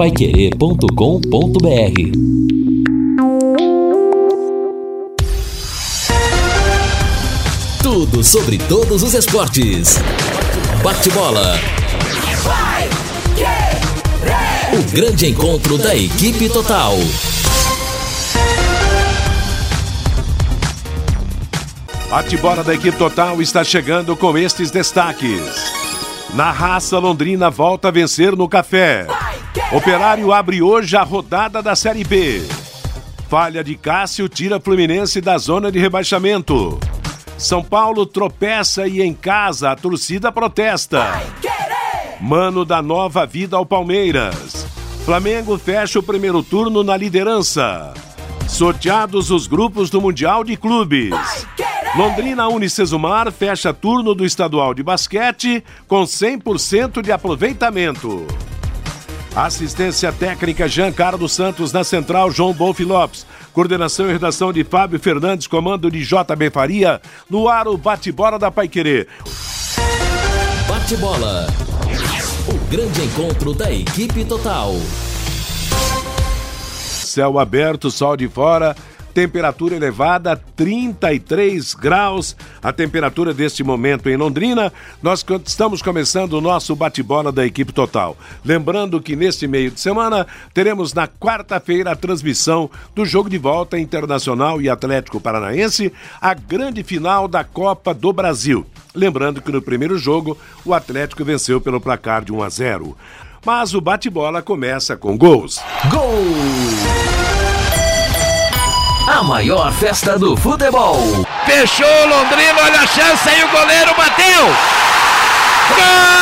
paiquerê.com.br Tudo sobre todos os esportes. Bate-bola. O grande encontro da equipe total. Bate-bola da equipe total está chegando com estes destaques. Na raça, Londrina volta a vencer no café. Operário abre hoje a rodada da Série B. Falha de Cássio tira Fluminense da zona de rebaixamento. São Paulo tropeça e em casa a torcida protesta. Mano dá nova vida ao Palmeiras. Flamengo fecha o primeiro turno na liderança. Sorteados os grupos do Mundial de Clubes. Londrina Unicesumar fecha turno do estadual de basquete com 100% de aproveitamento. Assistência técnica Jean Carlos Santos na central João Bolfi Lopes. Coordenação e redação de Fábio Fernandes, comando de JB Faria. No ar o bate-bola da Paiquerê. Bate-bola. O grande encontro da equipe total. Céu aberto, sol de fora temperatura elevada, 33 graus. A temperatura deste momento em Londrina. Nós estamos começando o nosso bate-bola da equipe total. Lembrando que neste meio de semana teremos na quarta-feira a transmissão do jogo de volta Internacional e Atlético Paranaense, a grande final da Copa do Brasil. Lembrando que no primeiro jogo o Atlético venceu pelo placar de 1 a 0. Mas o bate-bola começa com gols. Gol! A maior festa do futebol. Fechou Londrina, olha a chance aí o goleiro bateu. Gol!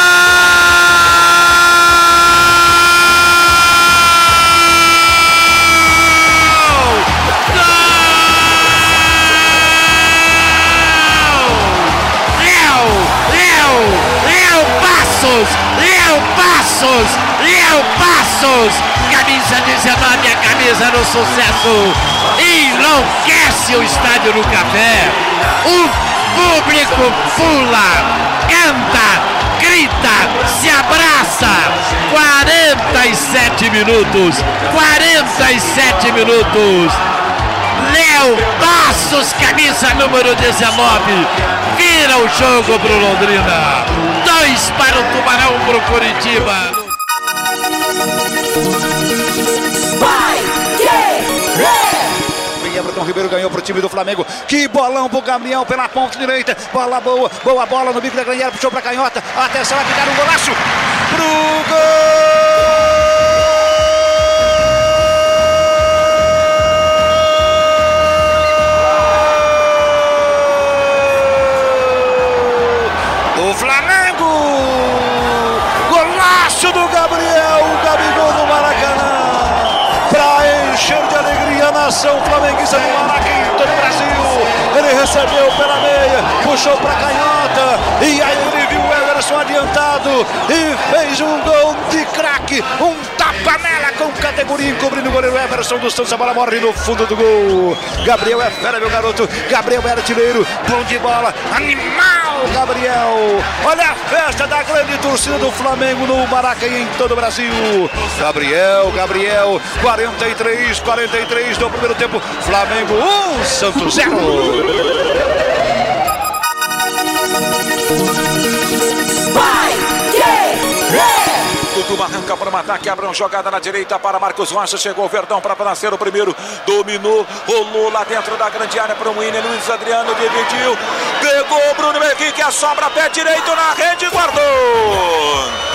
Passos, Léo Passos, Léo Passos, camisa 19, a camisa do sucesso enlouquece o estádio do Café. O público pula, canta, grita, se abraça. 47 minutos, 47 minutos. Léo Passos, camisa número 19, vira o jogo pro Londrina. Dois para o Tubarão pro Curitiba. Everton Ribeiro ganhou pro time do Flamengo. Que bolão pro Gabriel pela ponta direita. Bola boa, boa bola no bico da granheira, puxou pra canhota. Atenção, vai ficar um golaço. Pro gol! Nação flamenguista no Maracanã, em todo o Brasil. Ele recebeu pela meia, puxou para canhota e aí ele viu o Ederson adiantado e fez um gol de craque, um tapa-nela com categoria encobrindo o goleiro Everson dos Santos. A bola morre no fundo do gol. Gabriel é fera, meu garoto. Gabriel é artilheiro, bom de bola, animal, Gabriel. Olha a festa da grande torcida do Flamengo no Maracanã em todo o Brasil. Gabriel, Gabriel, 43, 43 do primeiro tempo. Flamengo 1, Santos 0. Dudu arranca para o ataque, abre uma jogada na direita para Marcos Rocha. Chegou o Verdão para nascer o primeiro. Dominou, rolou lá dentro da grande área para o William. Luiz Adriano dividiu. Pegou o Bruno Henrique, a sobra pé direito na rede, guardou.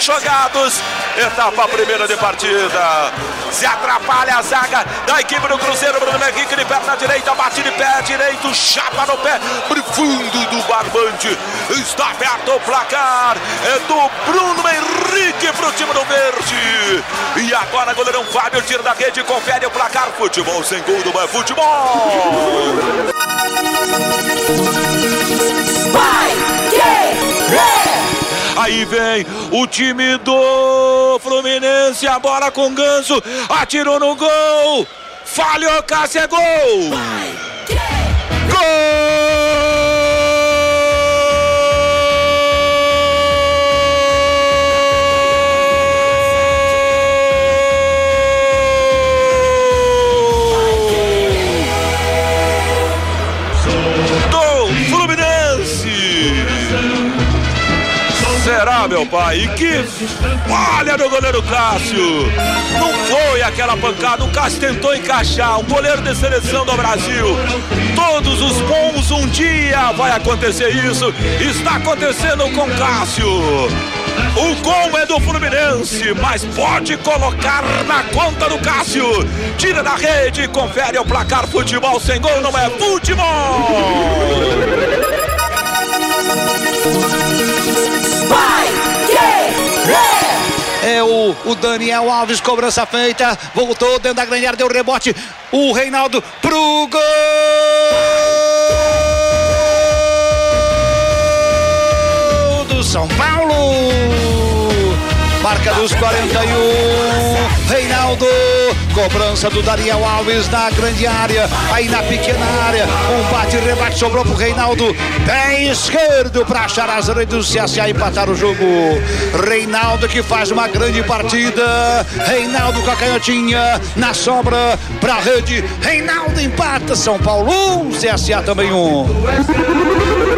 Jogados. Etapa primeira de partida. se atrapalha a zaga da equipe do Cruzeiro. Bruno Henrique de perna direita, bate de pé direito, chapa no pé, fundo do barbante. Está aberto o placar. É do Bruno Henrique para o time do Verde. E agora goleirão Fábio tira da rede, confere o placar. Futebol sem gol do futebol. Aí vem o time do Fluminense, a bola com Ganso, atirou no gol. Falhou, Cássio, é gol! Gol! Meu pai? E que falha do goleiro Cássio! Não foi aquela pancada, o Cássio tentou encaixar, o goleiro de seleção do Brasil. Todos os bons, um dia vai acontecer isso. Está acontecendo com Cássio. O gol é do Fluminense, mas pode colocar na conta do Cássio. Tira da rede, confere o placar. Futebol sem gol não é futebol. É o, o Daniel Alves, cobrança feita. Voltou dentro da grande área, deu rebote. O Reinaldo pro gol! do São Paulo! Marca dos 41. Reinaldo, cobrança do Daniel Alves na grande área, aí na pequena área, um bate rebate sobrou pro Reinaldo, pé esquerdo para achar as redes do CSA empatar o jogo. Reinaldo que faz uma grande partida, Reinaldo com a canhotinha na sobra pra rede, Reinaldo empata, São Paulo 1, um, CSA também 1. Um.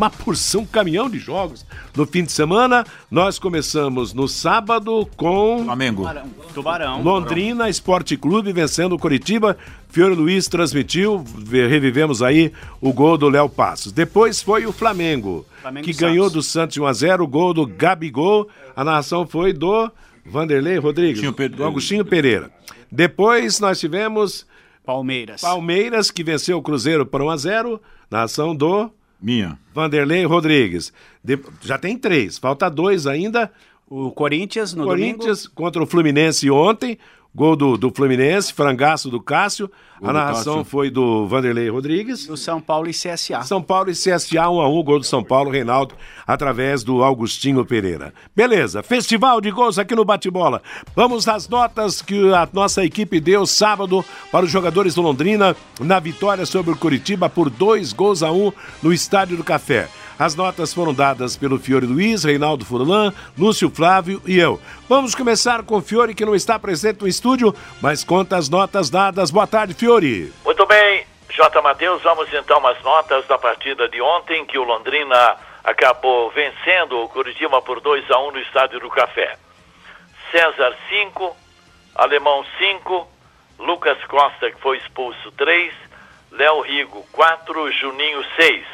Uma porção, caminhão de jogos. No fim de semana, nós começamos no sábado com. Flamengo. Tubarão. Londrina Esporte Clube vencendo o Coritiba. Fiore Luiz transmitiu, revivemos aí o gol do Léo Passos. Depois foi o Flamengo, Flamengo que ganhou do Santos 1x0, o gol do Gabigol. A narração foi do Vanderlei Rodrigues, do Agostinho Pereira. Depois nós tivemos. Palmeiras. Palmeiras, que venceu o Cruzeiro por 1x0, na ação do minha. Vanderlei Rodrigues. De... Já tem três, falta dois ainda. O Corinthians no Corinthians domingo. contra o Fluminense ontem. Gol do, do Fluminense, frangaço do Cássio. A narração Cássio. foi do Vanderlei Rodrigues. Do São Paulo e CSA. São Paulo e CSA 1 a 1 gol do São Paulo, Reinaldo, através do Augustinho Pereira. Beleza, festival de gols aqui no Bate-Bola. Vamos às notas que a nossa equipe deu sábado para os jogadores do Londrina na vitória sobre o Curitiba por dois gols a um no Estádio do Café. As notas foram dadas pelo Fiore Luiz, Reinaldo Furlan, Lúcio Flávio e eu. Vamos começar com o Fiore, que não está presente no estúdio, mas conta as notas dadas. Boa tarde, Fiore. Muito bem, J. Matheus, vamos então às notas da partida de ontem, que o Londrina acabou vencendo o Curitiba por 2 a 1 no Estádio do Café. César 5, Alemão 5, Lucas Costa, que foi expulso 3, Léo Rigo 4, Juninho 6.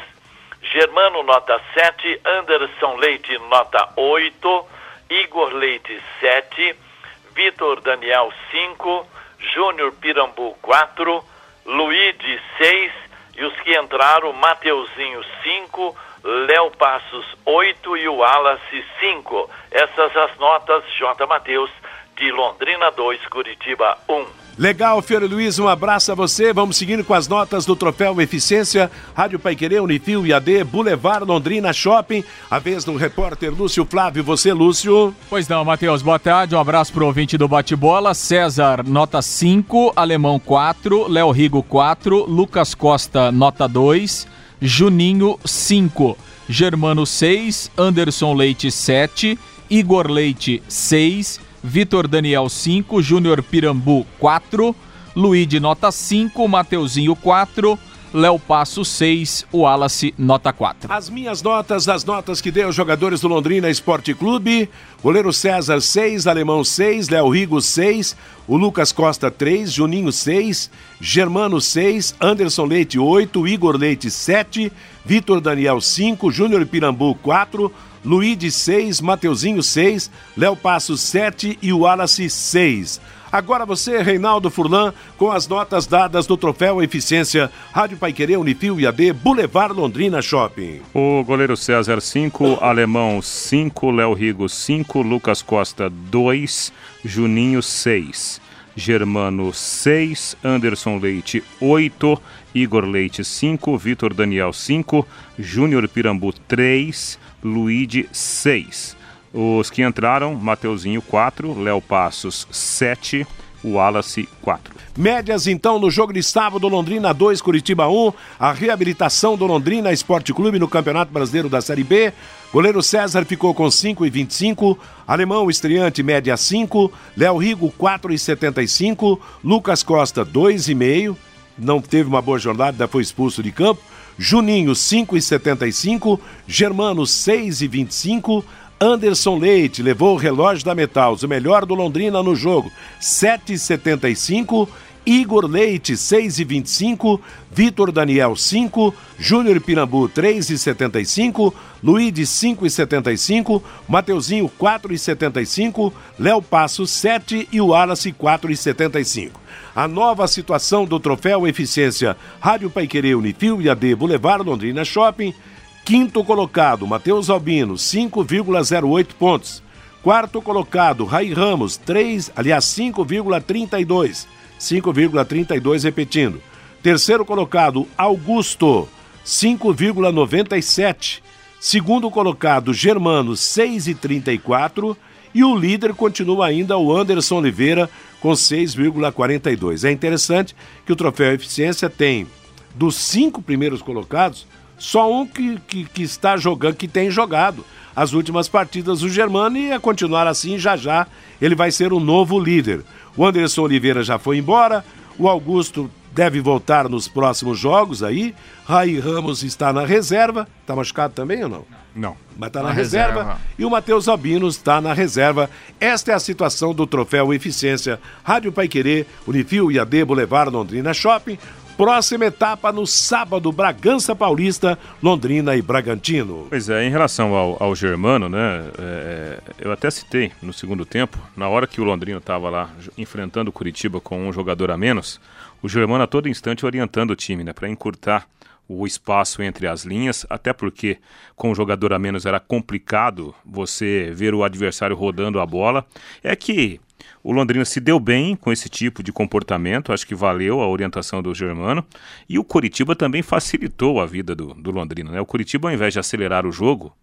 Germano, nota 7. Anderson Leite, nota 8. Igor Leite, 7. Vitor Daniel, 5. Júnior Pirambu, 4. Luíde, 6. E os que entraram, Mateuzinho, 5. Léo Passos, 8. E o Wallace, 5. Essas as notas, J. Mateus, de Londrina 2, Curitiba 1. Legal, Fiore Luiz, um abraço a você. Vamos seguindo com as notas do Troféu Eficiência, Rádio Paiquerê, Unifil e AD, Boulevard Londrina Shopping. A vez do repórter Lúcio Flávio. Você, Lúcio? Pois não, Matheus, boa tarde. Um abraço pro ouvinte do Bate-Bola. César, nota 5. Alemão, 4. Léo Rigo, 4. Lucas Costa, nota 2. Juninho, 5. Germano, 6. Anderson Leite, 7. Igor Leite, 6. Vitor Daniel 5, Júnior Pirambu 4, Luíde nota 5, Mateuzinho 4, Léo Passo 6, o Wallace nota 4. As minhas notas, as notas que deu os jogadores do Londrina Esporte Clube, goleiro César 6, Alemão 6, Léo Rigo 6, o Lucas Costa 3, Juninho 6, Germano 6, Anderson Leite 8, Igor Leite 7, Vitor Daniel 5, Júnior Pirambu 4, Luíde 6, Mateuzinho 6, Léo Passos 7 e o Wallace 6. Agora você, Reinaldo Furlan, com as notas dadas do Troféu Eficiência, Rádio Paiquerê, Unifil e AD, Boulevard Londrina Shopping. O goleiro César 5, Alemão 5, Léo Rigo 5, Lucas Costa 2, Juninho 6. Germano 6, Anderson Leite 8, Igor Leite 5, Vitor Daniel 5, Júnior Pirambu 3, Luíde 6. Os que entraram, Mateuzinho 4, Léo Passos 7, Wallace 4. Médias então no jogo de sábado, Londrina 2, Curitiba 1. A reabilitação do Londrina Esporte Clube no Campeonato Brasileiro da Série B. Goleiro César ficou com 5 e 25. Alemão estreante média 5. Léo Rigo 4 e 75. Lucas Costa 2,5. Não teve uma boa jornada, foi expulso de campo. Juninho 5 e 75. Germano 6 e 25. Anderson Leite levou o relógio da Metals, o melhor do Londrina no jogo, 7,75. Igor Leite, 6,25. Vitor Daniel, 5. Júnior Pirambu, 3,75. Luíde, 5,75. Mateuzinho, 4,75. Léo Passo, 7. E o Wallace, 4,75. A nova situação do troféu Eficiência Rádio Paiquerê Unifil e AD Boulevard Londrina Shopping Quinto colocado, Matheus Albino, 5,08 pontos. Quarto colocado, Rai Ramos, 3, aliás, 5,32. 5,32 repetindo. Terceiro colocado, Augusto, 5,97. Segundo colocado, Germano, 6,34. E o líder continua ainda o Anderson Oliveira, com 6,42. É interessante que o troféu Eficiência tem, dos cinco primeiros colocados, só um que, que, que, está jogando, que tem jogado as últimas partidas do Germano e a continuar assim, já já ele vai ser o novo líder. O Anderson Oliveira já foi embora, o Augusto deve voltar nos próximos jogos aí, Raí Ramos está na reserva, está machucado também ou não? Não. Mas está na, na reserva. reserva. E o Matheus Albino está na reserva. Esta é a situação do troféu Eficiência. Rádio Paiquerê, Unifil e AD Boulevard Londrina Shopping. Próxima etapa no sábado, Bragança Paulista, Londrina e Bragantino. Pois é, em relação ao, ao Germano, né? É, eu até citei no segundo tempo, na hora que o Londrino estava lá enfrentando o Curitiba com um jogador a menos, o Germano a todo instante orientando o time, né? Para encurtar o espaço entre as linhas, até porque com o jogador a menos era complicado você ver o adversário rodando a bola. É que o Londrina se deu bem com esse tipo de comportamento, acho que valeu a orientação do Germano. E o Curitiba também facilitou a vida do, do Londrina. Né? O Curitiba, ao invés de acelerar o jogo,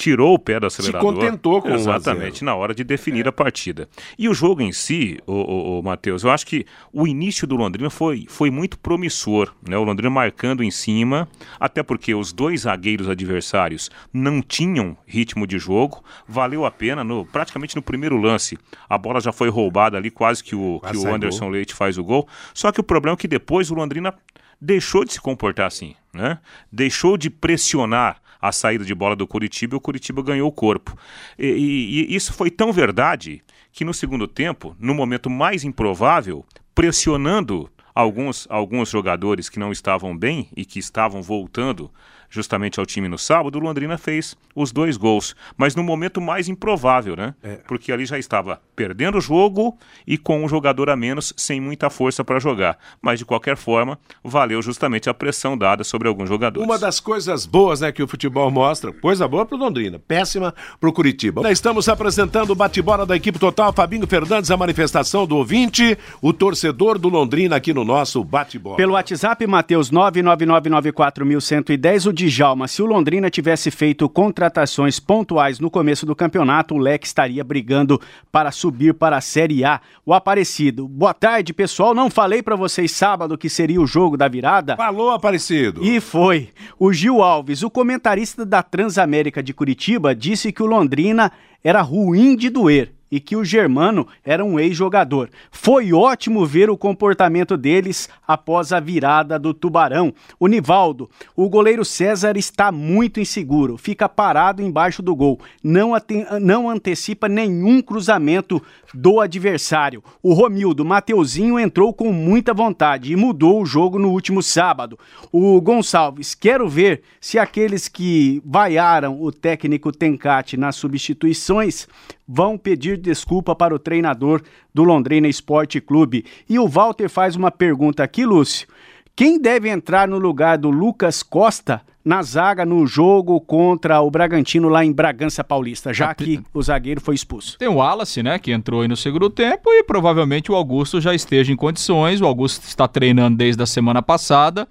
tirou o pé do acelerador. Se contentou com Exatamente, na hora de definir é. a partida. E o jogo em si, o, o, o Matheus, eu acho que o início do Londrina foi, foi muito promissor. Né? O Londrina marcando em cima, até porque os dois zagueiros adversários não tinham ritmo de jogo. Valeu a pena, no, praticamente no primeiro lance, a bola já foi roubada ali, quase que o, que o Anderson gol. Leite faz o gol. Só que o problema é que depois o Londrina deixou de se comportar assim, né? Deixou de pressionar a saída de bola do Curitiba e o Curitiba ganhou o corpo. E, e, e isso foi tão verdade que no segundo tempo, no momento mais improvável, pressionando alguns, alguns jogadores que não estavam bem e que estavam voltando justamente ao time no sábado, o Londrina fez os dois gols. Mas no momento mais improvável, né? É. Porque ali já estava perdendo o jogo e com um jogador a menos, sem muita força para jogar. Mas de qualquer forma, valeu justamente a pressão dada sobre alguns jogadores. Uma das coisas boas né, que o futebol mostra, coisa boa para o Londrina, péssima para o Curitiba. Nós estamos apresentando o bate-bola da equipe total, Fabinho Fernandes, a manifestação do ouvinte, o torcedor do Londrina aqui no nosso bate-bola. Pelo WhatsApp, Matheus 99994110, o Djalma, se o Londrina tivesse feito contratações pontuais no começo do campeonato, o Leque estaria brigando para subir para a Série A. O Aparecido, boa tarde, pessoal. Não falei para vocês sábado que seria o jogo da virada? Falou, Aparecido. E foi. O Gil Alves, o comentarista da Transamérica de Curitiba, disse que o Londrina era ruim de doer e que o Germano era um ex-jogador. Foi ótimo ver o comportamento deles após a virada do Tubarão. O Nivaldo, o goleiro César está muito inseguro, fica parado embaixo do gol, não, não antecipa nenhum cruzamento do adversário. O Romildo Mateuzinho entrou com muita vontade e mudou o jogo no último sábado. O Gonçalves, quero ver se aqueles que vaiaram o técnico Tencate nas substituições vão pedir desculpa para o treinador do Londrina Esporte Clube. E o Walter faz uma pergunta aqui, Lúcio. Quem deve entrar no lugar do Lucas Costa na zaga no jogo contra o Bragantino lá em Bragança Paulista, já que o zagueiro foi expulso. Tem o Wallace, né, que entrou aí no segundo tempo e provavelmente o Augusto já esteja em condições. O Augusto está treinando desde a semana passada.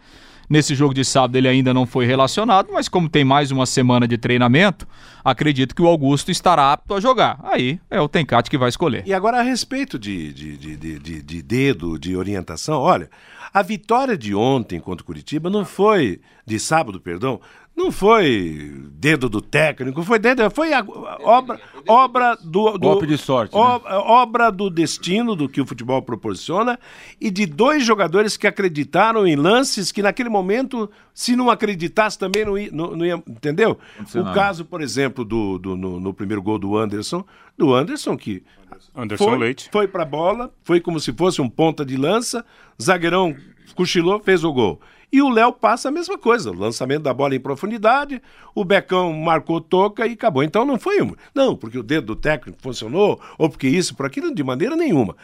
Nesse jogo de sábado ele ainda não foi relacionado, mas como tem mais uma semana de treinamento, acredito que o Augusto estará apto a jogar. Aí é o Tencate que vai escolher. E agora a respeito de, de, de, de, de dedo, de orientação, olha, a vitória de ontem contra o Curitiba não foi, de sábado, perdão, não foi dedo do técnico, foi dedo, foi a, obra, obra do, do golpe de sorte, né? obra do destino do que o futebol proporciona e de dois jogadores que acreditaram em lances que naquele momento, se não acreditasse também não ia, não, não ia entendeu? o nada. caso, por exemplo, do, do no, no, primeiro gol do Anderson, do Anderson que Anderson foi, Leite foi para bola, foi como se fosse um ponta de lança, zagueirão cochilou, fez o gol. E o Léo passa a mesma coisa, lançamento da bola em profundidade, o Becão marcou toca e acabou. Então não foi um. Não, porque o dedo do técnico funcionou, ou porque isso, por aquilo, de maneira nenhuma.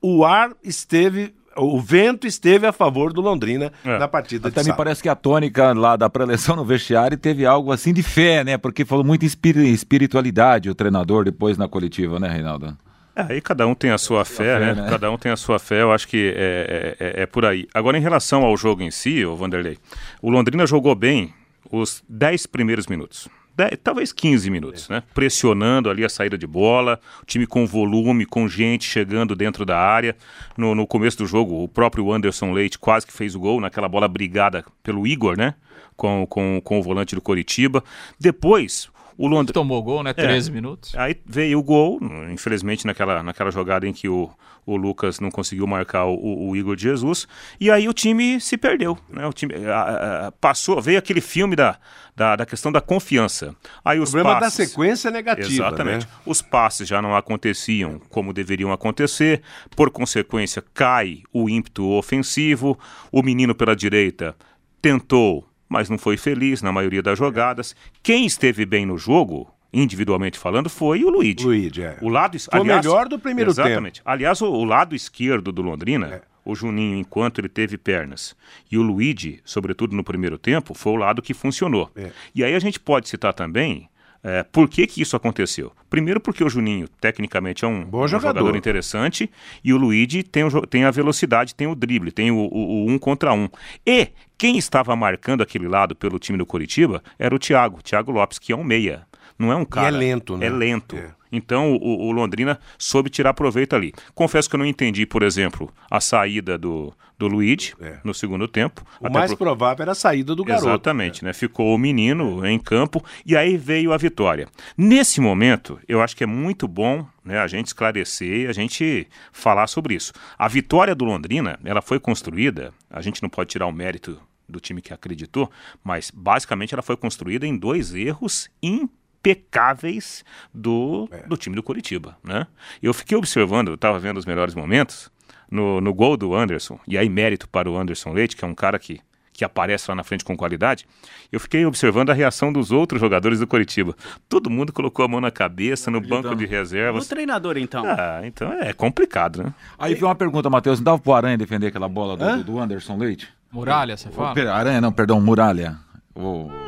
O ar esteve o vento esteve a favor do Londrina é. na partida Até me parece que a tônica lá da preleção no vestiário teve algo assim de fé, né? Porque falou muito em espiritualidade o treinador depois na coletiva, né, Reinaldo? É, aí cada um tem a sua fé, né? né? Cada um tem a sua fé, eu acho que é, é, é, é por aí. Agora, em relação ao jogo em si, o Vanderlei, o Londrina jogou bem os 10 primeiros minutos. 10, talvez 15 minutos, né? Pressionando ali a saída de bola, o time com volume, com gente chegando dentro da área. No, no começo do jogo, o próprio Anderson Leite quase que fez o gol naquela bola brigada pelo Igor, né? Com, com, com o volante do Coritiba. Depois, o Londrina tomou gol, né? 13 é. minutos. Aí veio o gol, infelizmente naquela, naquela jogada em que o, o Lucas não conseguiu marcar o, o Igor de Jesus. E aí o time se perdeu, né? O time a, a, passou, veio aquele filme da, da, da, questão da confiança. Aí os o problema passes, da sequência negativa, Exatamente. Né? Os passes já não aconteciam como deveriam acontecer. Por consequência, cai o ímpeto ofensivo. O menino pela direita tentou mas não foi feliz na maioria das jogadas. Quem esteve bem no jogo, individualmente falando, foi o Luigi. Luigi, é. O lado, foi aliás, o melhor do primeiro exatamente. tempo. Aliás, o, o, lado esquerdo do Londrina, é. o Juninho, enquanto ele teve pernas, e o Luigi, sobretudo no primeiro tempo, foi o lado que funcionou. É. E aí a gente pode citar também é, por que, que isso aconteceu? Primeiro porque o Juninho, tecnicamente, é um, Bom jogador. um jogador interessante e o Luigi tem, o, tem a velocidade, tem o drible, tem o, o, o, um contra um. E quem estava marcando aquele lado pelo time do Coritiba era o Thiago, Thiago Lopes, que é um meia. Não é um cara. E é lento, né? É lento. É. Então o, o, Londrina soube tirar proveito ali. Confesso que eu não entendi, por exemplo, a saída do, do Luigi é. no segundo tempo. O mais pro... provável era a saída do garoto. Exatamente, né? Ficou o menino em campo e aí veio a vitória. Nesse momento, eu acho que é muito bom né, a gente esclarecer, a gente falar sobre isso. A vitória do Londrina, ela foi construída, a gente não pode tirar o mérito do time que acreditou, mas basicamente ela foi construída em dois erros importantes impecáveis do, é. do time do Curitiba, né? Eu fiquei observando, eu estava vendo os melhores momentos no, no gol do Anderson, e aí mérito para o Anderson Leite, que é um cara que que aparece lá na frente com qualidade, eu fiquei observando a reação dos outros jogadores do Coritiba. Todo mundo colocou a mão na cabeça, no banco de reservas. O treinador, então. Ah, então é complicado, né? Aí veio uma pergunta, Matheus, não dava pro Aranha defender aquela bola do, do Anderson Leite? Muralha, você fala? Aranha, não, perdão, Muralha.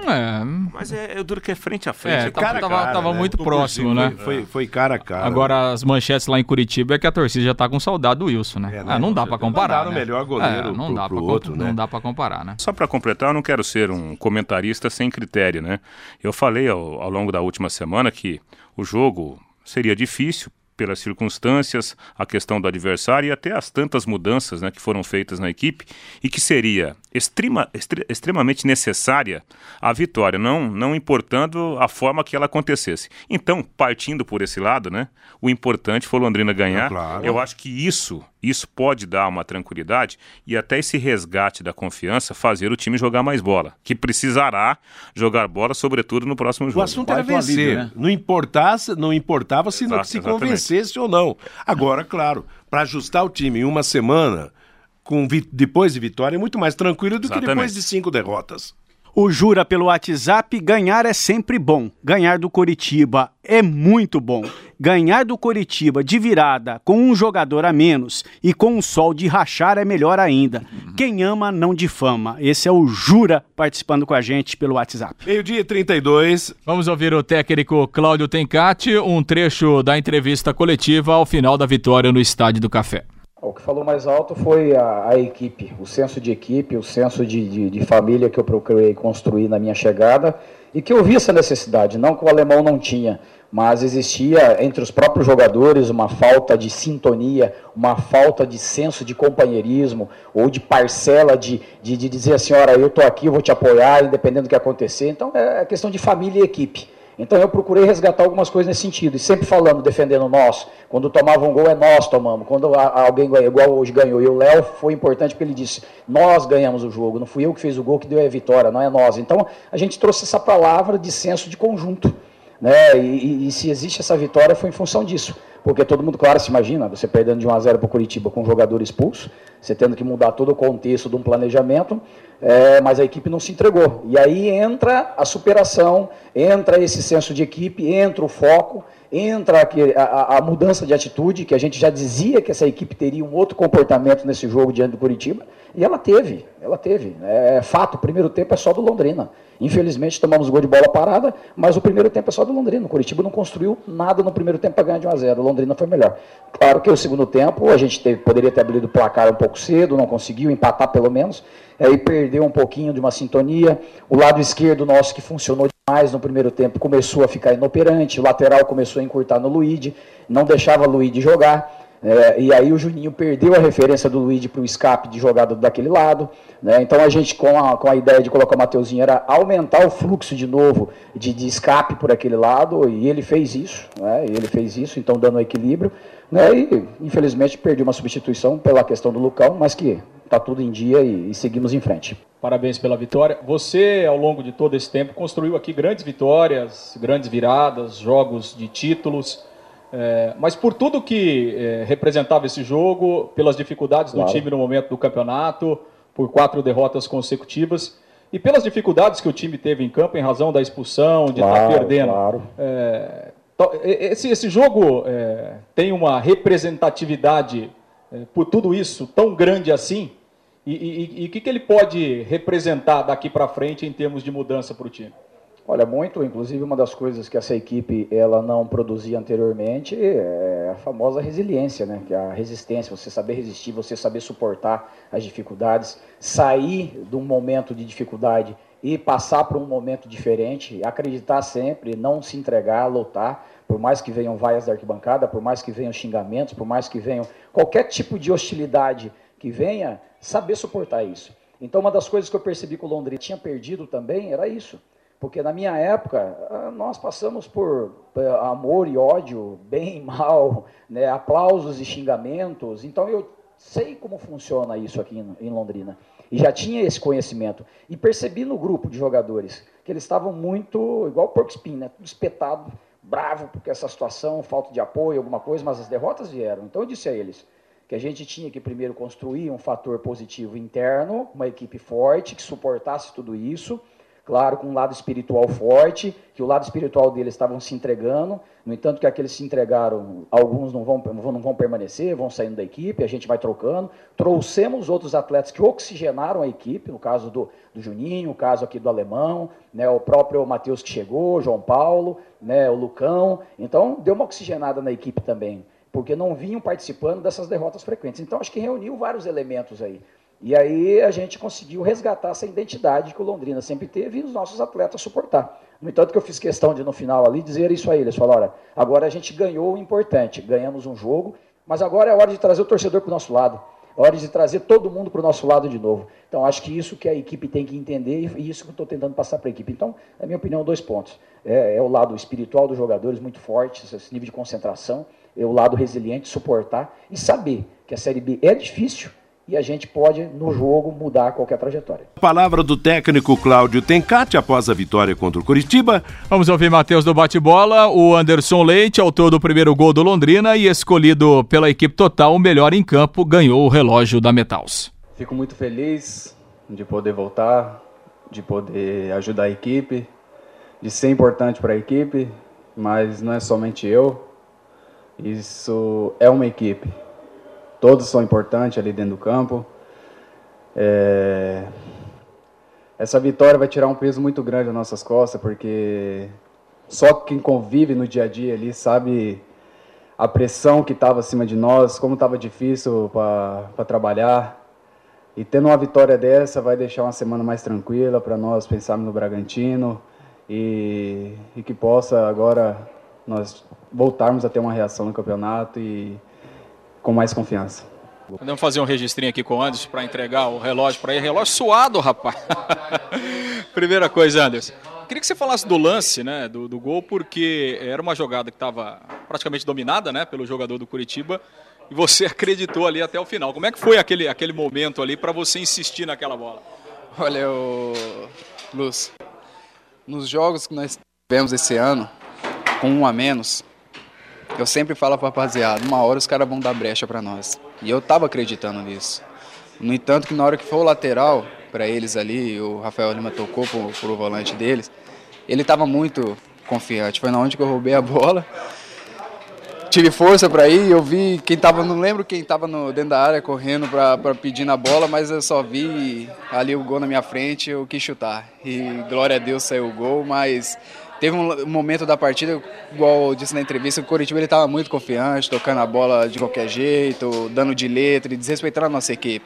É. Mas é, eu duro que é frente a frente. É, cara, tava, cara, tava né? muito próximo, né? Foi, foi cara a cara. Agora, as manchetes lá em Curitiba é que a torcida já tá com saudade do Wilson, né? É, não, ah, não dá para comparar. Né? o melhor goleiro é, não pro, dá pro pra, outro, né? Não dá para comparar, né? Só para completar, eu não quero ser um comentarista sem critério, né? Eu falei ao, ao longo da última semana que o jogo seria difícil pelas circunstâncias, a questão do adversário e até as tantas mudanças né, que foram feitas na equipe e que seria extrema, extre, extremamente necessária a vitória, não, não importando a forma que ela acontecesse. Então, partindo por esse lado, né, o importante foi o Londrina ganhar. É claro. Eu acho que isso isso pode dar uma tranquilidade e até esse resgate da confiança fazer o time jogar mais bola, que precisará jogar bola, sobretudo no próximo jogo. O assunto era vencer, né? não, importasse, não importava se, Exato, se convencesse ou não. Agora, claro, para ajustar o time em uma semana, com depois de vitória, é muito mais tranquilo do Exatamente. que depois de cinco derrotas. O Jura pelo WhatsApp, ganhar é sempre bom. Ganhar do Coritiba é muito bom. Ganhar do Coritiba de virada com um jogador a menos e com um sol de rachar é melhor ainda. Quem ama não difama. Esse é o Jura participando com a gente pelo WhatsApp. Meio-dia 32. Vamos ouvir o técnico Cláudio Tencati, um trecho da entrevista coletiva ao final da vitória no Estádio do Café. O que falou mais alto foi a, a equipe, o senso de equipe, o senso de, de, de, família que eu procurei construir na minha chegada e que eu vi essa necessidade, não que o alemão não tinha, mas existia entre os próprios jogadores uma falta de sintonia, uma falta de senso de companheirismo ou de parcela de, de, de dizer assim, olha, eu estou aqui, eu vou te apoiar, independente do que acontecer. Então é questão de família e equipe. Então eu procurei resgatar algumas coisas nesse sentido, e sempre falando, defendendo nós. Quando tomava um gol é nós tomamos. Quando alguém ganha, igual hoje ganhou, e o Léo foi importante porque ele disse: nós ganhamos o jogo, não fui eu que fiz o gol que deu a vitória, não é nós. Então a gente trouxe essa palavra de senso de conjunto. Né? E, e, se existe essa vitória foi em função disso. Porque todo mundo, claro, se imagina, você perdendo de 1 a 0 para o Curitiba com um jogador expulso, você tendo que mudar todo o contexto de um planejamento, é, mas a equipe não se entregou. E aí entra a superação, entra esse senso de equipe, entra o foco, entra a, a, mudança de atitude, que a gente já dizia que essa equipe teria um outro comportamento nesse jogo diante do Curitiba, e ela teve, ela teve. É fato, o primeiro tempo é só do Londrina. Infelizmente tomamos gol de bola parada, mas o primeiro tempo é só do Londrina. O Curitiba não construiu nada no primeiro tempo para ganhar de 1 a 0. O Londrina foi melhor. Claro que o segundo tempo a gente teve, poderia ter abrido o placar um pouco cedo, não conseguiu empatar pelo menos, aí perdeu um pouquinho de uma sintonia. O lado esquerdo nosso que funcionou demais no primeiro tempo começou a ficar inoperante, o lateral começou a encurtar no Luíde, não deixava o Luíde jogar. É, e aí o Juninho perdeu a referência do Luigi para o escape de jogada daquele lado. Né? Então a gente, com a, com a ideia de colocar o Mateuzinho, era aumentar o fluxo de novo de, de escape por aquele lado, e ele fez isso, né? ele fez isso, então dando um equilíbrio. Né? E infelizmente perdi uma substituição pela questão do Lucão, mas que está tudo em dia e, e seguimos em frente. Parabéns pela vitória. Você, ao longo de todo esse tempo, construiu aqui grandes vitórias, grandes viradas, jogos de títulos. É, mas por tudo que é, representava esse jogo, pelas dificuldades claro. do time no momento do campeonato, por quatro derrotas consecutivas e pelas dificuldades que o time teve em campo em razão da expulsão, de estar tá perdendo. Claro. É, esse, esse jogo é, tem uma representatividade é, por tudo isso tão grande assim. E o que, que ele pode representar daqui para frente em termos de mudança para o time? Olha, muito, inclusive uma das coisas que essa equipe ela não produzia anteriormente é a famosa resiliência, né? Que é a resistência, você saber resistir, você saber suportar as dificuldades, sair de um momento de dificuldade e passar para um momento diferente, acreditar sempre, não se entregar, lutar, por mais que venham vaias da arquibancada, por mais que venham xingamentos, por mais que venham qualquer tipo de hostilidade que venha, saber suportar isso. Então, uma das coisas que eu percebi que o Londrina tinha perdido também era isso porque na minha época, ah, nós passamos por amor e ódio, bem e mal, né, aplausos e xingamentos. Então eu sei como funciona isso aqui em Londrina. E já tinha esse conhecimento. E percebi no grupo de jogadores que eles estavam muito, igual o porco né, tudo espetado, bravo, porque essa situação, falta de apoio, alguma coisa, mas as derrotas vieram. Então eu disse a eles que a gente tinha que primeiro construir um fator positivo interno, uma equipe forte que suportasse tudo isso claro, com um lado espiritual forte, que o lado espiritual deles estavam se entregando, no entanto que aqueles se entregaram, alguns não vão, não vão permanecer, vão saindo da equipe, a gente vai trocando. Trouxemos outros atletas que oxigenaram a equipe, no caso do, do Juninho, o caso aqui do Alemão, né, o próprio Matheus que chegou, João Paulo, né, o Lucão. Então, deu uma oxigenada na equipe também, porque não vinham participando dessas derrotas frequentes. Então, acho que reuniu vários elementos aí. E aí a gente conseguiu resgatar essa identidade que o Londrina sempre teve e os nossos atletas suportar. No entanto, que eu fiz questão de, no final ali, dizer isso a eles. Falaram, olha, agora a gente ganhou o importante, ganhamos um jogo, mas agora é hora de trazer o torcedor para o nosso lado. É hora de trazer todo mundo para o nosso lado de novo. Então, acho que isso que a equipe tem que entender e isso que eu estou tentando passar para a equipe. Então, na minha opinião, dois pontos. É, é, o lado espiritual dos jogadores muito forte, esse nível de concentração, é o lado resiliente, suportar e saber que a Série B é difícil, e a gente pode, no jogo, mudar qualquer trajetória. Palavra do técnico Cláudio Tencati após a vitória contra o Curitiba. Vamos ouvir Matheus do bate-bola, o Anderson Leite, autor do primeiro gol do Londrina e escolhido pela equipe total, o melhor em campo, ganhou o relógio da Metals. Fico muito feliz de poder voltar, de poder ajudar a equipe, de ser importante para a equipe, mas não é somente eu, isso é uma equipe todos são importantes ali dentro do campo. É... Essa vitória vai tirar um peso muito grande das nossas costas, porque só quem convive no dia a dia ali sabe a pressão que estava acima de nós, como estava difícil para trabalhar. E tendo uma vitória dessa vai deixar uma semana mais tranquila para nós pensarmos no Bragantino e, e que possa agora nós voltarmos a ter uma reação no campeonato e com mais confiança. Podemos fazer um registrinho aqui com o Anderson para entregar o relógio para ele. Relógio suado, rapaz. Primeira coisa, Anderson. Queria que você falasse do lance, né, do, do gol, porque era uma jogada que estava praticamente dominada, né, pelo jogador do Curitiba, e você acreditou ali até o final. Como é que foi aquele, aquele momento ali para você insistir naquela bola? Olha, o Luz, nos jogos que nós tivemos esse ano, com um a menos, eu sempre falo para rapaziada, uma hora os caras vão dar brecha para nós. E eu tava acreditando nisso. No entanto, que na hora que foi o lateral para eles ali, o Rafael Lima tocou pro, pro volante deles, ele tava muito confiante. Foi na onde que eu roubei a bola. Tive força para ir, eu vi quem tava, não lembro quem tava no, dentro da área correndo para pedir na bola, mas eu só vi ali o gol na minha frente, eu quis chutar. E glória a Deus saiu o gol, mas Teve um momento da partida, igual eu disse na entrevista, o Coritiba estava muito confiante, tocando a bola de qualquer jeito, dando de letra e desrespeitando a nossa equipe.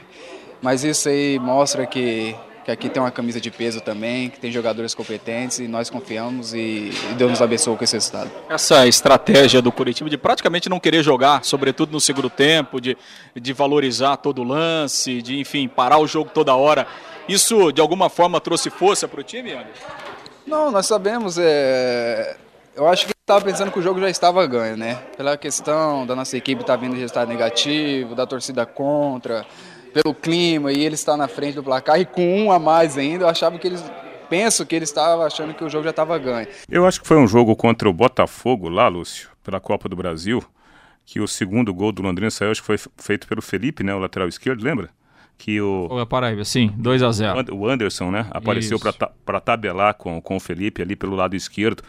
Mas isso aí mostra que, que aqui tem uma camisa de peso também, que tem jogadores competentes e nós confiamos e, e Deus nos abençoe com esse resultado. Essa estratégia do Curitiba de praticamente não querer jogar, sobretudo no segundo tempo, de, de valorizar todo o lance, de enfim, parar o jogo toda hora, isso de alguma forma trouxe força para o time, Anderson? Não, nós sabemos. É... Eu acho que estava pensando que o jogo já estava ganho, né? Pela questão da nossa equipe estar tá vindo de resultado negativo, da torcida contra, pelo clima, e ele está na frente do placar e com um a mais ainda, eu achava que eles. Penso que ele estava achando que o jogo já estava ganho. Eu acho que foi um jogo contra o Botafogo lá, Lúcio, pela Copa do Brasil, que o segundo gol do Londrina saiu, acho que foi feito pelo Felipe, né? O lateral esquerdo, lembra? Que o. O Paraíba, sim, 2 a 0 O Anderson, né? Apareceu para tabelar com, com o Felipe ali pelo lado esquerdo.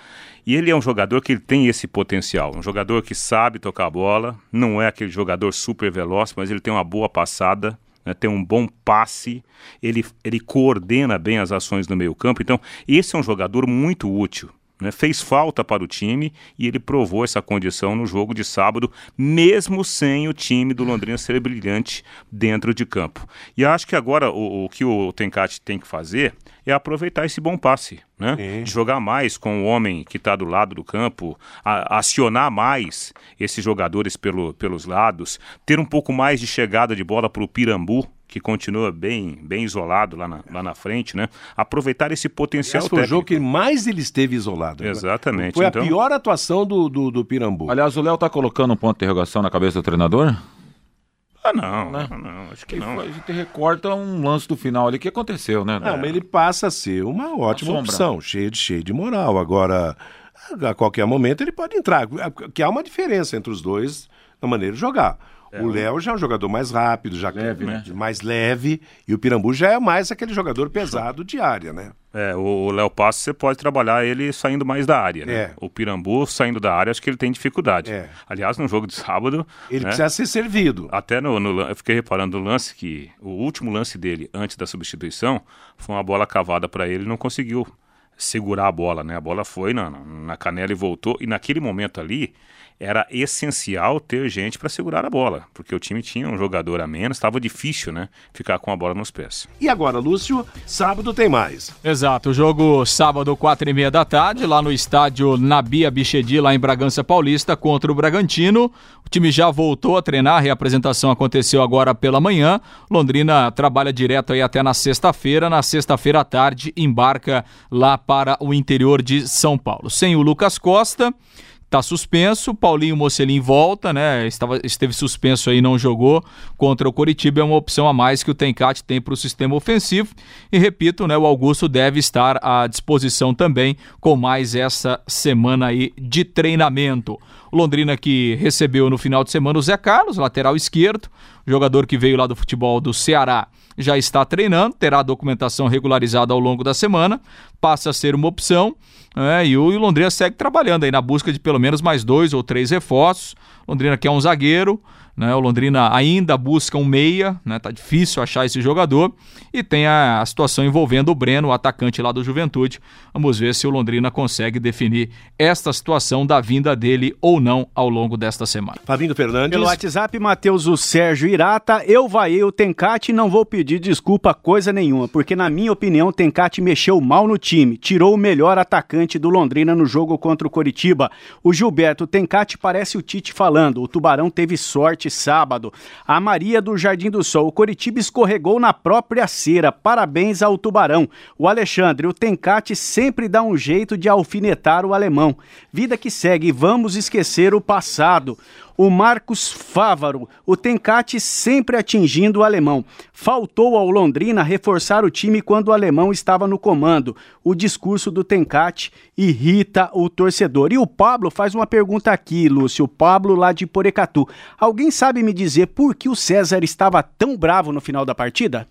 E ele é um jogador que ele tem esse potencial. Um jogador que sabe tocar a bola, não é aquele jogador super veloz, mas ele tem uma boa passada. Né, tem um bom passe, ele, ele coordena bem as ações no meio-campo. Então, esse é um jogador muito útil. Né? Fez falta para o time e ele provou essa condição no jogo de sábado, mesmo sem o time do Londrina ser brilhante dentro de campo. E acho que agora o, o que o Tencate tem que fazer é aproveitar esse bom passe, né? De jogar mais com o homem que está do lado do campo, a, acionar mais esses jogadores pelo, pelos lados, ter um pouco mais de chegada de bola para o Pirambu, que continua bem, bem isolado lá na, lá na frente, né? Aproveitar esse potencial Esse foi técnico. o jogo que mais ele esteve isolado. Né? Exatamente. Foi então... a pior atuação do, do, do Pirambu. Aliás, o Léo tá colocando um ponto de interrogação na cabeça do treinador? Ah, não, né? não, acho que não. A gente recorta um lance do final ali que aconteceu, né? Não, mas ele passa a ser uma ótima opção, cheio de, cheio de moral. Agora, a qualquer momento ele pode entrar, que há uma diferença entre os dois na maneira de jogar. É, o Léo já é um jogador mais rápido, já leve, né? mais leve, e o Pirambu já é mais aquele jogador pesado de área, né? É, o Léo Passo você pode trabalhar ele saindo mais da área, né? É. O Pirambu saindo da área, acho que ele tem dificuldade. É. Aliás, no jogo de sábado. Ele né? precisa ser servido. Até no, no, Eu fiquei reparando no lance que. O último lance dele, antes da substituição, foi uma bola cavada para ele, não conseguiu segurar a bola, né? A bola foi na, na canela e voltou. E naquele momento ali, era essencial ter gente para segurar a bola, porque o time tinha um jogador a menos, estava difícil, né, ficar com a bola nos pés. E agora, Lúcio, sábado tem mais. Exato, o jogo sábado, quatro e meia da tarde, lá no estádio Nabia Bichedi, lá em Bragança Paulista, contra o Bragantino. O time já voltou a treinar, a reapresentação aconteceu agora pela manhã. Londrina trabalha direto aí até na sexta-feira. Na sexta-feira à tarde, embarca lá para o interior de São Paulo. Sem o Lucas Costa está suspenso. Paulinho Mocelin volta, né? Estava, esteve suspenso aí, não jogou contra o Coritiba. É uma opção a mais que o Tencate tem para o sistema ofensivo. E repito, né? O Augusto deve estar à disposição também com mais essa semana aí de treinamento. Londrina que recebeu no final de semana o Zé Carlos, lateral esquerdo, jogador que veio lá do futebol do Ceará já está treinando, terá a documentação regularizada ao longo da semana, passa a ser uma opção. É, e o Londrina segue trabalhando aí na busca de pelo menos mais dois ou três reforços. Londrina quer um zagueiro, né? O Londrina ainda busca um meia, né? Tá difícil achar esse jogador. E tem a, a, situação envolvendo o Breno, o atacante lá do Juventude. Vamos ver se o Londrina consegue definir esta situação da vinda dele ou não ao longo desta semana. Fabinho Fernandes. Pelo WhatsApp, Matheus o Sérgio Irata. Eu vaiei o Tencate e não vou pedir desculpa coisa nenhuma, porque na minha opinião o Tencate mexeu mal no time, tirou o melhor atacante do Londrina no jogo contra o Coritiba. O Gilberto Tencate parece o Tite falando, o Tubarão teve sorte sábado. A Maria do Jardim do Sol, o Coritiba escorregou na própria cera. Parabéns ao Tubarão. O Alexandre, o Tencate sempre dá um jeito de alfinetar o alemão. Vida que segue, vamos esquecer o passado o Marcos Fávaro, o Tencate sempre atingindo o alemão. Faltou ao Londrina reforçar o time quando o alemão estava no comando. O discurso do Tencate irrita o torcedor. E o Pablo faz uma pergunta aqui, Lúcio, Pablo lá de Porecatu. Alguém sabe me dizer por que o César estava tão bravo no final da partida?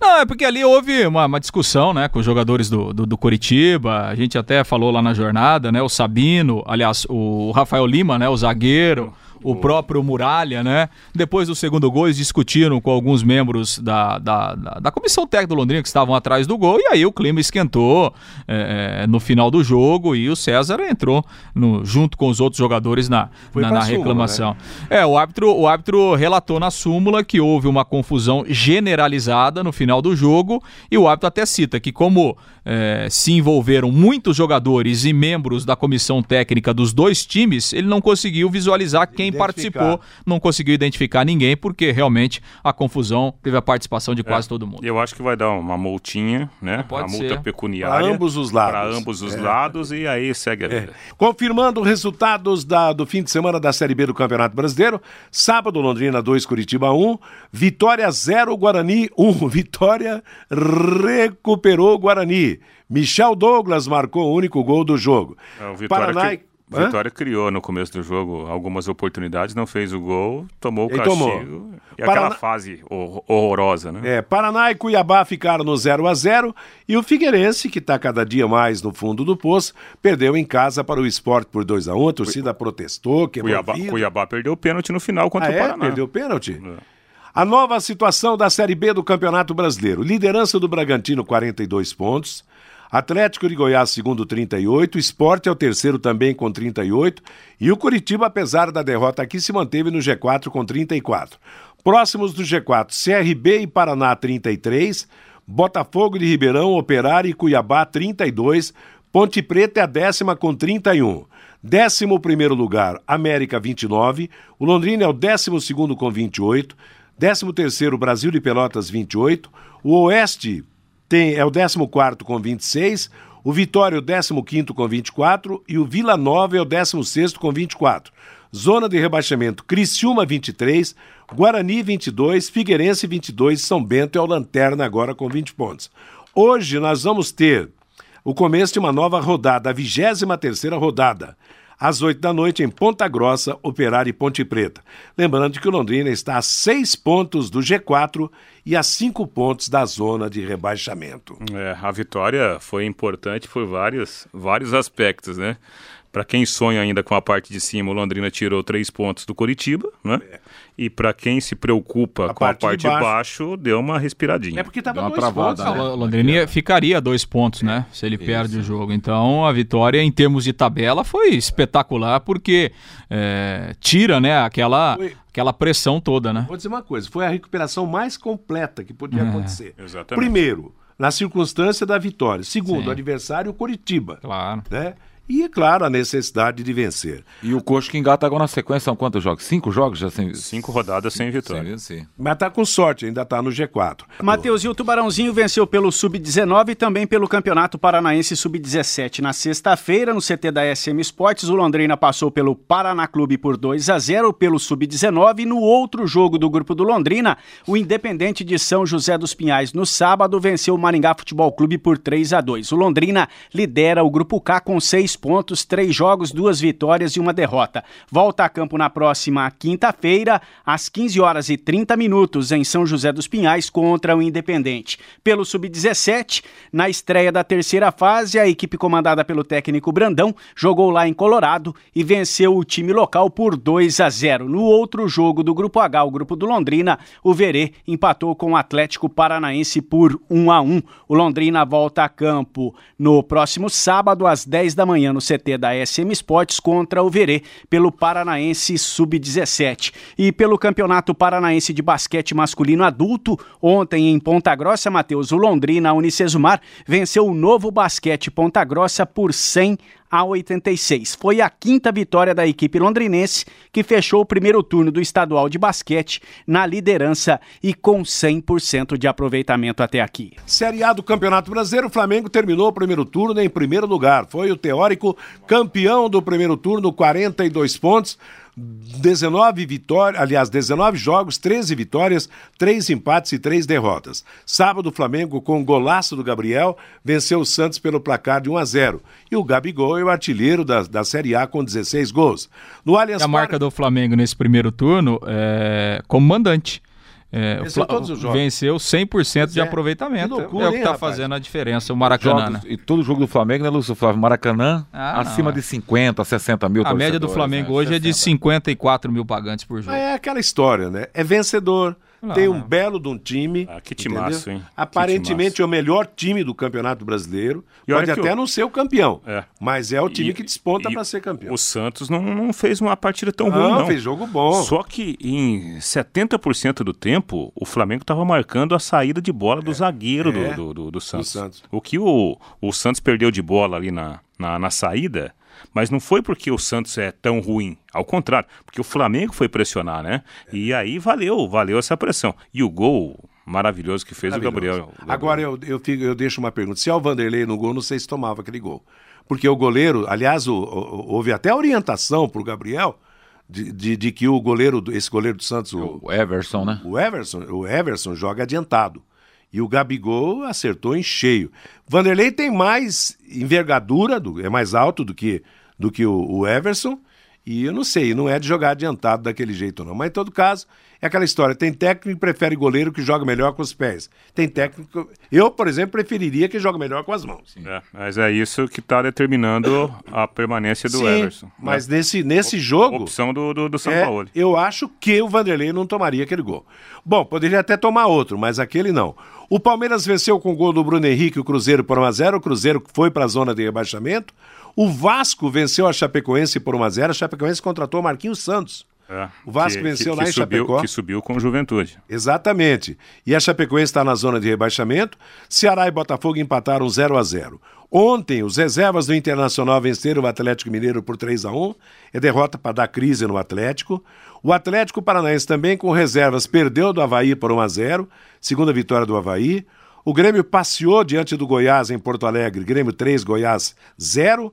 Não, é porque ali houve uma, uma discussão, né, com os jogadores do, do, do, Coritiba. A gente até falou lá na jornada, né, o Sabino, aliás, o Rafael Lima, né, o zagueiro o próprio Muralha, né? Depois do segundo gol, eles discutiram com alguns membros da, da, da, da comissão técnica do Londrina que estavam atrás do gol, e aí o clima esquentou é, é no final do jogo e o César entrou no, junto com os outros jogadores na, na, na reclamação. Súmula, né? É, o árbitro, o árbitro relatou na súmula que houve uma confusão generalizada no final do jogo, e o árbitro até cita que, como é, se envolveram muitos jogadores e membros da comissão técnica dos dois times, ele não conseguiu visualizar quem participou, não conseguiu identificar ninguém, porque realmente a confusão teve a participação de quase é, todo mundo. Eu acho que vai dar uma multinha, né? Pode uma multa ser. pecuniária. Para ambos os lados. Para ambos os é. lados e aí segue a é. vida. Confirmando os resultados da, do fim de semana da Série B do Campeonato Brasileiro, sábado Londrina 2, Curitiba 1, Vitória 0, Guarani 1. Vitória recuperou o Guarani. Michel Douglas marcou o único gol do jogo. É, o Vitória Paraná... que... Vitória criou no começo do jogo algumas oportunidades, não fez o gol, tomou o Ele castigo. Tomou. E Paraná... aquela fase horrorosa, né? É, Paraná e Cuiabá ficaram no 0 a 0 e o Figueirense, que está cada dia mais no fundo do poço, perdeu em casa para o esporte por 2 a 1 A torcida protestou, quebrou Cuiabá, Cuiabá perdeu o pênalti no final contra ah, o Paraná. É? Perdeu o pênalti? É. A nova situação da Série B do Campeonato Brasileiro. Liderança do Bragantino, 42 pontos. Atlético de Goiás, segundo, 38. Esporte é o terceiro também com 38. E o Curitiba, apesar da derrota aqui, se manteve no G4 com 34. Próximos do G4, CRB e Paraná, 33. Botafogo de Ribeirão, Operário e Cuiabá, 32. Ponte Preta é a décima com 31. Décimo primeiro lugar, América 29. O Londrina é o décimo segundo com 28. Décimo terceiro, Brasil de Pelotas 28. O Oeste tem, é o 14 com 26, o Vitória o 15 com 24 e o Vila Nova é o 16 com 24. Zona de rebaixamento: Criciúma 23, Guarani 22, Figueirense 22, São Bento é o lanterna agora com 20 pontos. Hoje nós vamos ter o começo de uma nova rodada, a 23 terceira rodada às 8 da noite, em Ponta Grossa, Operário e Ponte Preta. Lembrando que o Londrina está a 6 pontos do G4 e a 5 pontos da zona de rebaixamento. É, a vitória foi importante por vários, vários aspectos, né? Para quem sonha ainda com a parte de cima, o Londrina tirou três pontos do Coritiba, né? É. E para quem se preocupa A com a parte de parte de baixo. baixo, deu uma respiradinha. É porque tava Deu uma dois travada, pontos, né? né? O Londrina ficaria a dois pontos, né? Se ele perde o jogo. Então a vitória em termos de tabela foi espetacular porque é, tira, né, aquela, Foi. aquela pressão toda, né? Vou dizer uma coisa, foi a recuperação mais completa que podia É, acontecer. exatamente. Primeiro, na circunstância da vitória. Segundo, Sim. o adversário, o Curitiba. Claro. Né? E, é claro, a necessidade de vencer. E o Coxa que engata agora na sequência são quantos jogos? Cinco jogos já sem... Cinco rodadas sem vitória. vencer. Mas tá com sorte, ainda tá no G4. Matheus, e o Tubarãozinho venceu pelo Sub-19 e também pelo Campeonato Paranaense Sub-17. Na sexta-feira, no CT da SM Esportes, o Londrina passou pelo Paraná Clube por 2 a 0 pelo Sub-19 e no outro jogo do grupo do Londrina, o Independente de São José dos Pinhais, no sábado, venceu o Maringá Futebol Clube por 3 a 2 O Londrina lidera o grupo K com seis pontos, três jogos, duas vitórias e uma derrota. Volta a campo na próxima quinta-feira, às 15 horas e 30 minutos, em São José dos Pinhais, contra o Independente. Pelo Sub-17, na estreia da terceira fase, a equipe comandada pelo técnico Brandão jogou lá em Colorado e venceu o time local por 2 a 0. No outro jogo do Grupo H, o grupo do Londrina, o Verê empatou com o Atlético Paranaense por 1 a 1. O Londrina volta a campo no próximo sábado, às 10 da manhã, no CT da SM Sports contra o Verê pelo Paranaense Sub-17. E pelo Campeonato Paranaense de Basquete Masculino Adulto, ontem em Ponta Grossa, Matheus, o Londrina Unicesumar venceu o Novo Basquete Ponta Grossa por 100 a 86. Foi a quinta vitória da equipe londrinense, que fechou o primeiro turno do estadual de basquete na liderança e com 100% de aproveitamento até aqui. Série A do Campeonato Brasileiro, o Flamengo terminou o primeiro turno em primeiro lugar. Foi o teórico campeão do primeiro turno, 42 pontos. 19 vitórias, aliás, 19 jogos, 13 vitórias, 3 empates e 3 derrotas. Sábado, o Flamengo, com o golaço do Gabriel, venceu o Santos pelo placar de 1 a 0. E o Gabigol é o artilheiro da, da Série A com 16 gols. No Allianz a marca do Flamengo nesse primeiro turno é como mandante. É, o Venceu todos os jogos. venceu 100% de é. aproveitamento. Que loucura, é o que está fazendo a diferença, o Maracanã. Jogos, né? e todo jogo do Flamengo, né, Lúcio Flávio? Maracanã, Ah, acima não, de 50, 60 mil A média do Flamengo né? hoje é de 60. 54 mil pagantes por jogo. É aquela história, né? É vencedor, Ah, tem um né? belo de um time. Ah, que timaço, hein? Aparentemente timaço. é o melhor time do Campeonato Brasileiro. E Pode até o- não ser o campeão, É. mas é o time E- que desponta para ser campeão. O Santos não, não fez uma partida tão ruim, Não, não. fez jogo bom. Só que em 70% do tempo, o Flamengo estava marcando a saída de bola do zagueiro é, do, do, do- do Santos. Santos. O que o, o Santos perdeu de bola ali na, na, na saída, mas não foi porque o Santos é tão ruim. Ao contrário, porque o Flamengo foi pressionar, né? E aí valeu, valeu essa pressão. E o gol maravilhoso que fez o Gabriel. Maravilhoso. o Gabriel. Agora eu, eu, fico- eu deixo uma pergunta. Se é o Vanderlei no gol, não sei se tomava aquele gol. Porque o goleiro, aliás, o- o- houve até orientação para o Gabriel de, de, de que o goleiro, do- esse goleiro do Santos, o, O Everson, né? o Everson, o Everson joga adiantado. E o Gabigol acertou em cheio. Vanderlei tem mais envergadura, do- é mais alto do que, do que o, o Everson. E eu não sei, não é de jogar adiantado daquele jeito, não. Mas em todo caso, é aquela história. Tem técnico que prefere goleiro que joga melhor com os pés. Tem técnico. Eu, por exemplo, preferiria que joga melhor com as mãos. É, mas é isso que está determinando a permanência do Sim, Everson. Mas né? nesse, nesse jogo. Opção do, do, do São É, Paulo. eu acho que o Vanderlei não tomaria aquele gol. Bom, poderia até tomar outro, mas aquele não. O Palmeiras venceu com o gol do Bruno Henrique o Cruzeiro por 1x0. O Cruzeiro foi para a zona de rebaixamento. O Vasco venceu a Chapecoense por 1x0. A Chapecoense contratou Marquinhos Santos. É, O Vasco venceu lá em subiu, Chapecó. Que subiu com juventude. Exatamente. E a Chapecoense está na zona de rebaixamento. Ceará e Botafogo empataram 0 a 0 Ontem, os reservas do Internacional venceram o Atlético Mineiro por 3 a 1 É derrota para dar crise no Atlético. O Atlético Paranaense também com reservas perdeu do Havaí por 1 a 0 Segunda vitória do Havaí. O Grêmio passeou diante do Goiás em Porto Alegre. Grêmio 3, Goiás 0.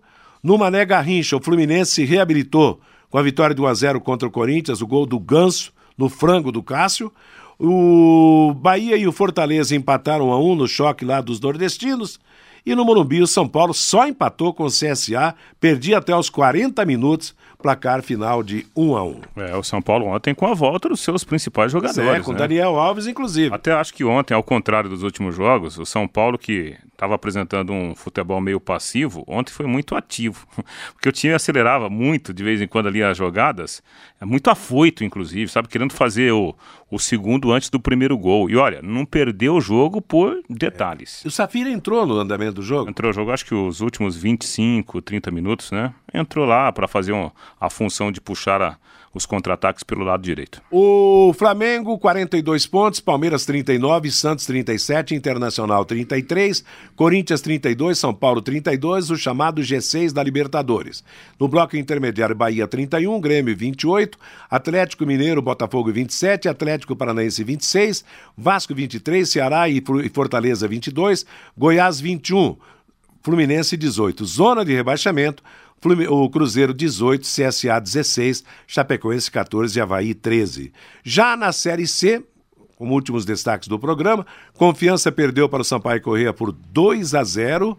No Mané Garrincha, o Fluminense se reabilitou com a vitória de 1 a 0 contra o Corinthians, o gol do Ganso no frango do Cássio. O Bahia e o Fortaleza empataram 1 a 1 no choque lá dos nordestinos. E no Morumbi, o São Paulo só empatou com o CSA, perdia até os 40 minutos, placar final de 1 a 1. É, o São Paulo ontem com a volta dos seus principais jogadores. É, com né? Daniel Alves, inclusive. Até acho que ontem, ao contrário dos últimos jogos, o São Paulo que estava apresentando um futebol meio passivo, ontem foi muito ativo. Porque o time acelerava muito de vez em quando ali as jogadas, é muito afoito, inclusive, sabe? Querendo fazer o, o segundo antes do primeiro gol. E olha, não perdeu o jogo por detalhes. É. O Safira entrou no andamento do jogo? Entrou no jogo, acho que os últimos 25, 30 minutos, né? Entrou lá para fazer um, a função de puxar a os contra-ataques pelo lado direito. O Flamengo, 42 pontos, Palmeiras 39, Santos 37, Internacional 33, Corinthians 32, São Paulo 32, o chamado G6 da Libertadores. No bloco intermediário, Bahia 31, Grêmio 28, Atlético Mineiro, Botafogo 27, Atlético Paranaense 26, Vasco 23, Ceará e Fortaleza 22, Goiás 21, Fluminense 18. Zona de rebaixamento, o Cruzeiro 18, CSA 16, Chapecoense 14 e Havaí 13. Já na Série C, como últimos destaques do programa, Confiança perdeu para o Sampaio Correia por 2 a 0.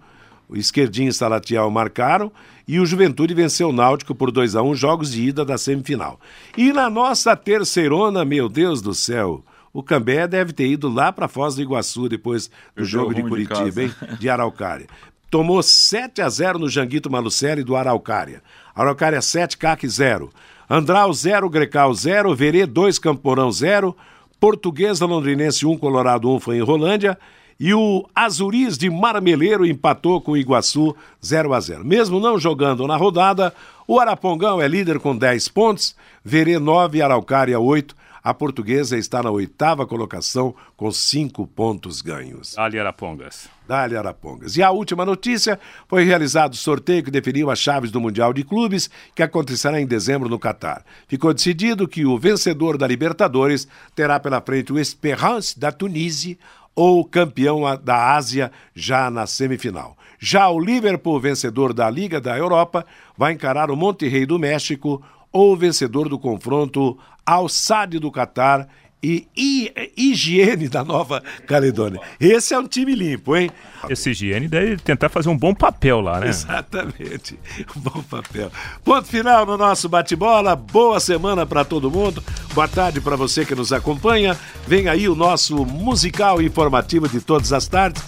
O Esquerdinho e Salatiel marcaram e o Juventude venceu o Náutico por 2 a 1 jogos de ida da semifinal. E na nossa terceirona, meu Deus do céu, o Cambé deve ter ido lá para Foz do Iguaçu depois do jogo de Curitiba, de hein? De Araucária tomou 7 a 0 no Janguito Malucelli do Araucária. Araucária 7, CAC 0. Andral 0, Grecal 0, Verê 2, Camporão 0, Portuguesa Londrinense 1, Colorado 1 foi em Rolândia e o Azuris de Marmeleiro empatou com o Iguaçu 0 a 0. Mesmo não jogando na rodada, o Arapongão é líder com 10 pontos, Verê 9, Araucária 8, a portuguesa está na oitava colocação com cinco pontos ganhos. Dali Arapongas. Dali Arapongas. E a última notícia foi realizado o sorteio que definiu as chaves do Mundial de Clubes, que acontecerá em dezembro no Catar. Ficou decidido que o vencedor da Libertadores terá pela frente o Esperance da Tunísia ou campeão da Ásia já na semifinal. Já o Liverpool, vencedor da Liga da Europa, vai encarar o Monterrey do México ou vencedor do confronto Al-Sadd do Catar e, e Higiene da Nova Caledônia. Esse é um time limpo, hein? Esse Higiene deve tentar fazer um bom papel lá, né? Exatamente, um bom papel. Ponto final no nosso bate-bola. Boa semana para todo mundo. Boa tarde para você que nos acompanha. Vem aí o nosso musical informativo de todas as tardes.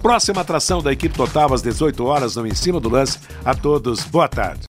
Próxima atração da equipe total às 18 horas no Em Cima do Lance. A todos, boa tarde.